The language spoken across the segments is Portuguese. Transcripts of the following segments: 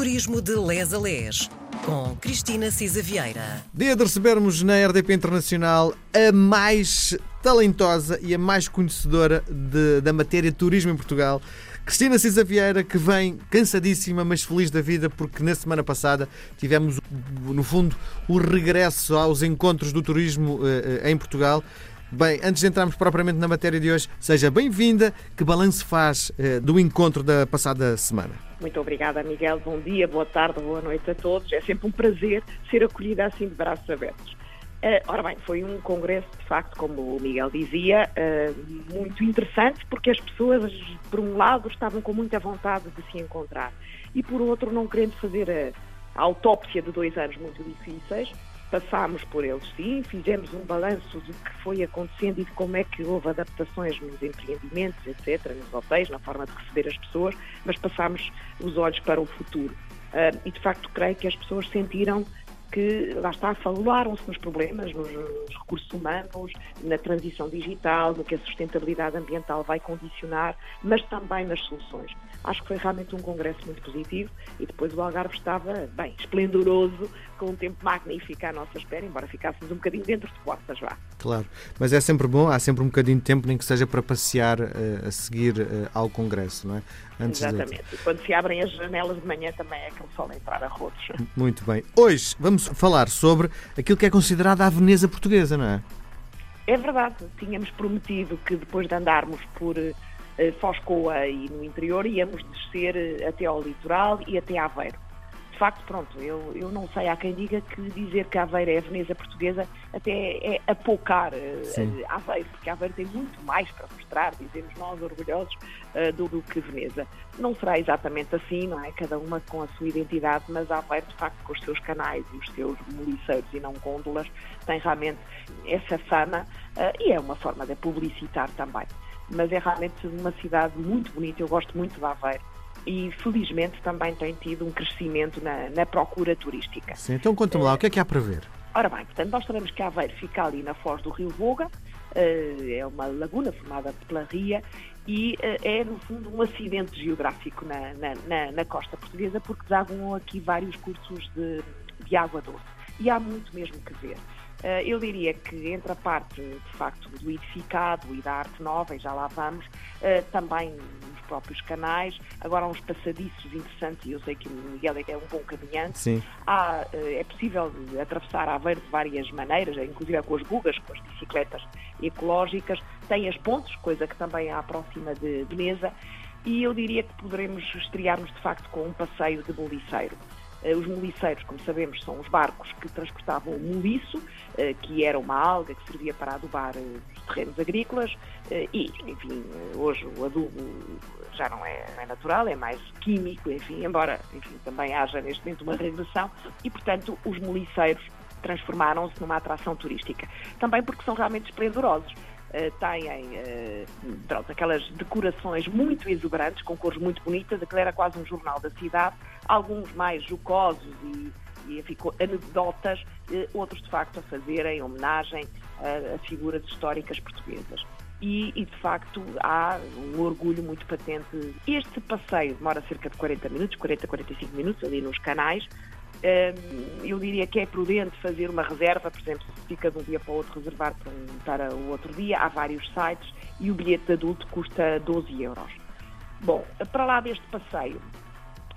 Turismo de Les a Les, com Cristina Cisa Vieira. Dia de recebermos na RDP Internacional a mais talentosa e a mais conhecedora de- da matéria de turismo em Portugal. Cristina Cisa Vieira, que vem cansadíssima, mas feliz da vida, porque na semana passada tivemos, no fundo, o regresso aos encontros do turismo eh, eh, em Portugal. Bem, antes de entrarmos propriamente na matéria de hoje, seja bem-vinda. Que balanço faz eh, do encontro da passada semana? Muito obrigada, Miguel. Bom dia, boa tarde, boa noite a todos. É sempre um prazer ser acolhida assim de braços abertos. Eh, ora bem, foi um congresso, de facto, como o Miguel dizia, eh, muito interessante, porque as pessoas, por um lado, estavam com muita vontade de se encontrar e, por outro, não querendo fazer a, a autópsia de dois anos muito difíceis. Passámos por eles, sim, fizemos um balanço do que foi acontecendo e de como é que houve adaptações nos empreendimentos, etc., nos hotéis, na forma de receber as pessoas, mas passámos os olhos para o futuro. Ah, e, de facto, creio que as pessoas sentiram que, lá está, falaram-se nos problemas, nos, nos recursos humanos, na transição digital, no que a sustentabilidade ambiental vai condicionar, mas também nas soluções. Acho que foi realmente um congresso muito positivo e depois o Algarve estava, bem, esplendoroso, com um tempo magnífico à nossa espera, embora ficássemos um bocadinho dentro de portas, vá. Claro, mas é sempre bom, há sempre um bocadinho de tempo, nem que seja para passear eh, a seguir eh, ao Congresso, não é? Antes de- Exatamente. E quando se abrem as janelas de manhã também é aquele sol a entrar a rodos. Muito bem. Hoje vamos falar sobre aquilo que é considerada a Veneza portuguesa, não é? É verdade, tínhamos prometido que depois de andarmos por eh, Foscoa e no interior íamos descer até ao litoral e até Aveiro. De facto, pronto, eu, eu não sei, há quem diga que dizer que Aveiro é a Veneza portuguesa até é apocar eh, Sim. eh, Aveiro, porque Aveiro tem muito mais para mostrar, dizemos nós orgulhosos, eh, do, do que Veneza. Não será exatamente assim, não é? Cada uma com a sua identidade, mas Aveiro, de facto, com os seus canais e os seus moliceiros e não gôndolas, tem realmente essa fama eh, e é uma forma de publicitar também. Mas é realmente uma cidade muito bonita, eu gosto muito de Aveiro e felizmente também tem tido um crescimento na, na procura turística. Sim, então conta-me lá, o que é que há para ver? Ora bem, portanto, nós sabemos que Aveiro fica ali na foz do Rio Voga, eh, é uma laguna formada pela ria e eh, é, no fundo, um acidente geográfico na, na- na- na costa portuguesa porque desaguam aqui vários cursos de, de água doce e há muito mesmo que ver. Eh, Eu diria que entre a parte, de facto, do edificado e da arte nova, e já lá vamos, eh, também nos próprios canais, agora há uns passadiços interessantes, e eu sei que o Miguel é um bom caminhante, Sim, Há, eh, é possível atravessar Aveiro de várias maneiras, inclusive com as gugas, com as bicicletas ecológicas, tem as pontes, coisa que também a aproxima de Veneza, e eu diria que poderemos estrear-nos de facto com um passeio de moliceiro. Eh, Os moliceiros, como sabemos, são os barcos que transportavam o moliço, eh, que era uma alga que servia para adubar eh, os terrenos agrícolas, e, enfim, hoje o adubo já não é, não é natural, é mais químico, enfim, embora enfim, também haja neste momento uma regressão, e, portanto, os moliceiros transformaram-se numa atração turística. Também porque são realmente esplendorosos. Eh, têm eh, pronto, aquelas decorações muito exuberantes, com cores muito bonitas, aquilo era quase um jornal da cidade, alguns mais jocosos e, e enfim, com anedotas, eh, outros de facto a fazerem homenagem a, a figuras históricas portuguesas. E, e, de facto há um orgulho muito patente. Este passeio demora cerca de 40 minutos, 40, 45 minutos ali nos canais. Hum, Eu diria que é prudente fazer uma reserva, por exemplo, se fica de um dia para o outro reservar para, o outro dia, há vários sites e o bilhete de adulto custa 12 euros. Bom, para lá deste passeio,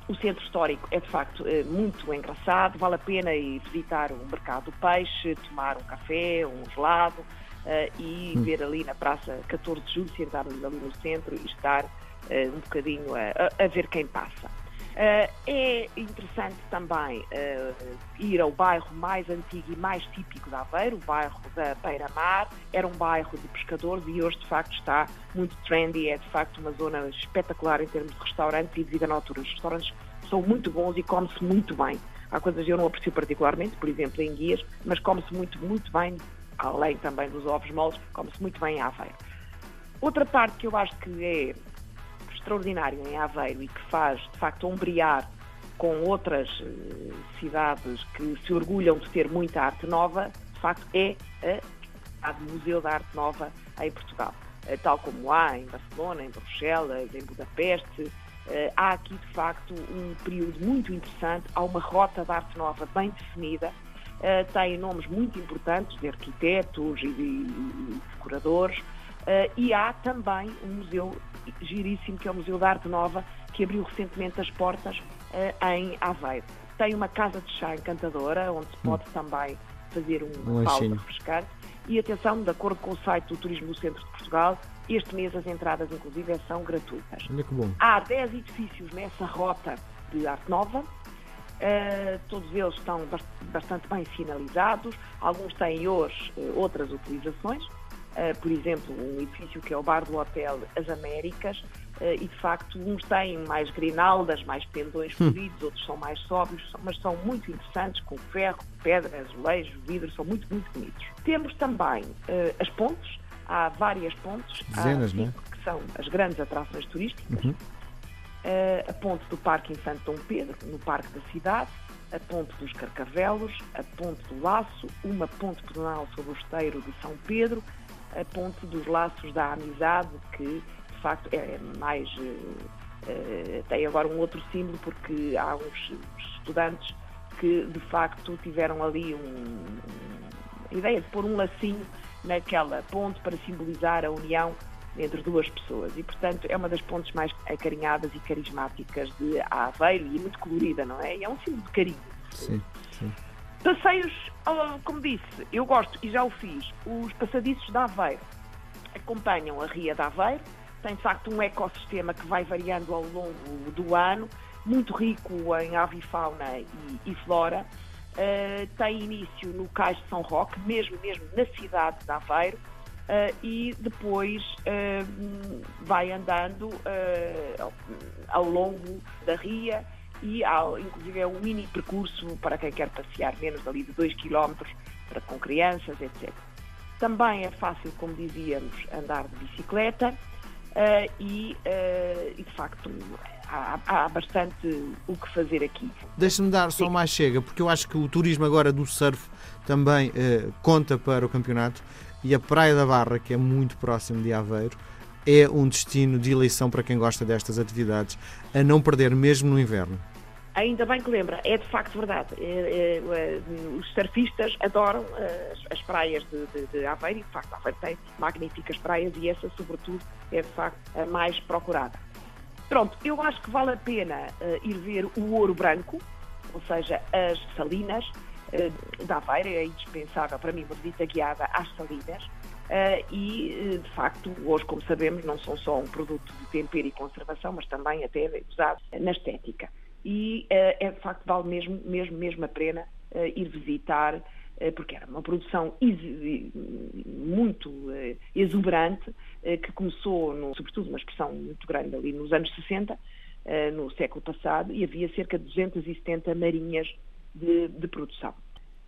o centro histórico é de facto eh, muito engraçado, vale a pena ir visitar o mercado do peixe, tomar um café, um gelado eh, e ver ali na Praça 14 de Julho, sentarmos ali no centro e estar eh, um bocadinho a- a ver quem passa. Eh, é interessante também eh, ir ao bairro mais antigo e mais típico de Aveiro, o bairro da Beira-Mar. Era um bairro de pescadores e hoje, de facto, está muito trendy. É, de facto, uma zona espetacular em termos de restaurantes e de vida noturna. Os restaurantes são muito bons e come-se muito bem. Há coisas que eu não aprecio particularmente, por exemplo, em guias, mas come-se muito, muito bem, além também dos ovos moles, come-se muito bem em Aveiro. Outra parte que eu acho que é extraordinário em Aveiro e que faz, de facto, ombrear com outras eh, cidades que se orgulham de ter muita arte nova, de facto, é a, a Museu da Arte Nova em Portugal. Eh, Tal como há em Barcelona, em Bruxelas, em Budapeste, há aqui, de facto, um período muito interessante, há uma rota de arte nova bem definida, tem nomes muito importantes de arquitetos e de decoradores, e há também um museu giríssimo, que é o Museu da Arte Nova, que abriu recentemente as portas em Aveiro. Tem uma casa de chá encantadora, onde se pode hum. também fazer uma um pausa refrescante. E atenção, de acordo com o site do Turismo do Centro de Portugal, este mês as entradas, inclusive, são gratuitas. Olha que bom. Há 10 edifícios nessa rota de arte nova. Uh, todos eles estão bastante bem sinalizados. Alguns têm hoje uh, outras utilizações. Uh, por exemplo, um edifício que é o bar do Hotel As Américas, e de facto uns têm mais grinaldas, mais pendões hum. floridos, hum. outros são mais sóbrios, mas são muito interessantes, com ferro, pedra, azulejo, vidro, são muito, muito bonitos. Temos também uh, as pontes, há várias pontes, Dezenas, há cinco, é? que são as grandes atrações turísticas. Uhum. Uh, a ponte do Parque em Santo Dom Pedro, no Parque da Cidade, a ponte dos Carcavelos, a ponte do Laço, uma ponte pedonal sobre o esteiro de São Pedro, a ponte dos Laços da Amizade, que de facto é mais. Uh, tem agora um outro símbolo, porque há uns estudantes que de facto tiveram ali um, a ideia de pôr um lacinho naquela ponte para simbolizar a união entre duas pessoas e, portanto, é uma das pontes mais acarinhadas e carismáticas de Aveiro e muito colorida, não é? E é um símbolo de carinho. Sim, sim. Passeios, como disse, eu gosto e já o fiz, os passadiços de Aveiro. Acompanham a Ria de Aveiro, tem de facto um ecossistema que vai variando ao longo do ano, muito rico em avifauna e, e flora, uh, tem início no Cais de São Roque, mesmo, mesmo na cidade de Aveiro, uh, e depois uh, vai andando ao longo da ria e há, inclusive é um mini percurso para quem quer passear menos ali de 2 km para, com crianças, etc. Também é fácil, como dizíamos, andar de bicicleta e, e de facto há, há, bastante o que fazer aqui. Deixa-me dar só mais chega, porque eu acho que o turismo agora do surf também eh, conta para o campeonato e a Praia da Barra, que é muito próximo de Aveiro, é um destino de eleição para quem gosta destas atividades, a não perder mesmo no inverno. Ainda bem que lembra, é de facto verdade. É, é, é, os surfistas adoram as, as praias de, de, de, Aveiro e, de facto, Aveiro tem magníficas praias e essa, sobretudo, é de facto a mais procurada. Pronto, eu acho que vale a pena uh, ir ver o ouro branco, ou seja, as salinas uh, da Aveira, é indispensável para mim uma visita guiada às salinas. Uh, e, de facto, hoje, como sabemos, não são só um produto de tempero e conservação, mas também até usado na estética. E é de facto vale mesmo, mesmo, mesmo a pena ir visitar eh, porque era uma produção muito eh, exuberante, eh, que começou, no, sobretudo, uma expressão muito grande ali nos anos 60, no século passado, e havia cerca de 270 marinhas de, de produção.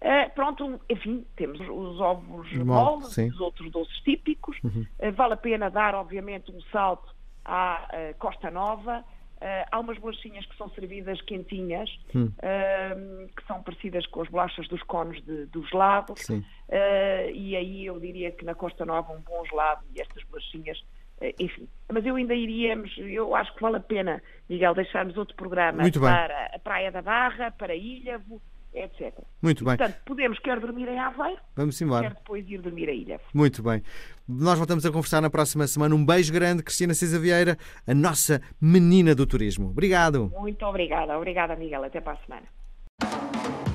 Uh, pronto, enfim, temos os ovos moles, os outros doces típicos. Uhum. Uh, vale a pena dar, obviamente, um salto à uh, Costa Nova, Uh, há umas bolachinhas que são servidas quentinhas, hum. uh, que são parecidas com as bolachas dos cones de, do gelado. Uh, e aí eu diria que na Costa Nova um bom gelado e estas bolachinhas, enfim. Mas eu ainda iríamos, eu acho que vale a pena, Miguel, deixarmos outro programa para a Praia da Barra, para Ilhavo, etc. Muito bem. Portanto, podemos quer dormir em Aveiro, Vamos embora. quer depois ir dormir a Ilha. Muito bem. Nós voltamos a conversar na próxima semana. Um beijo grande, Cristina Cisa Vieira, a nossa menina do turismo. Obrigado. Muito obrigada. Obrigada, Miguel. Até para a semana.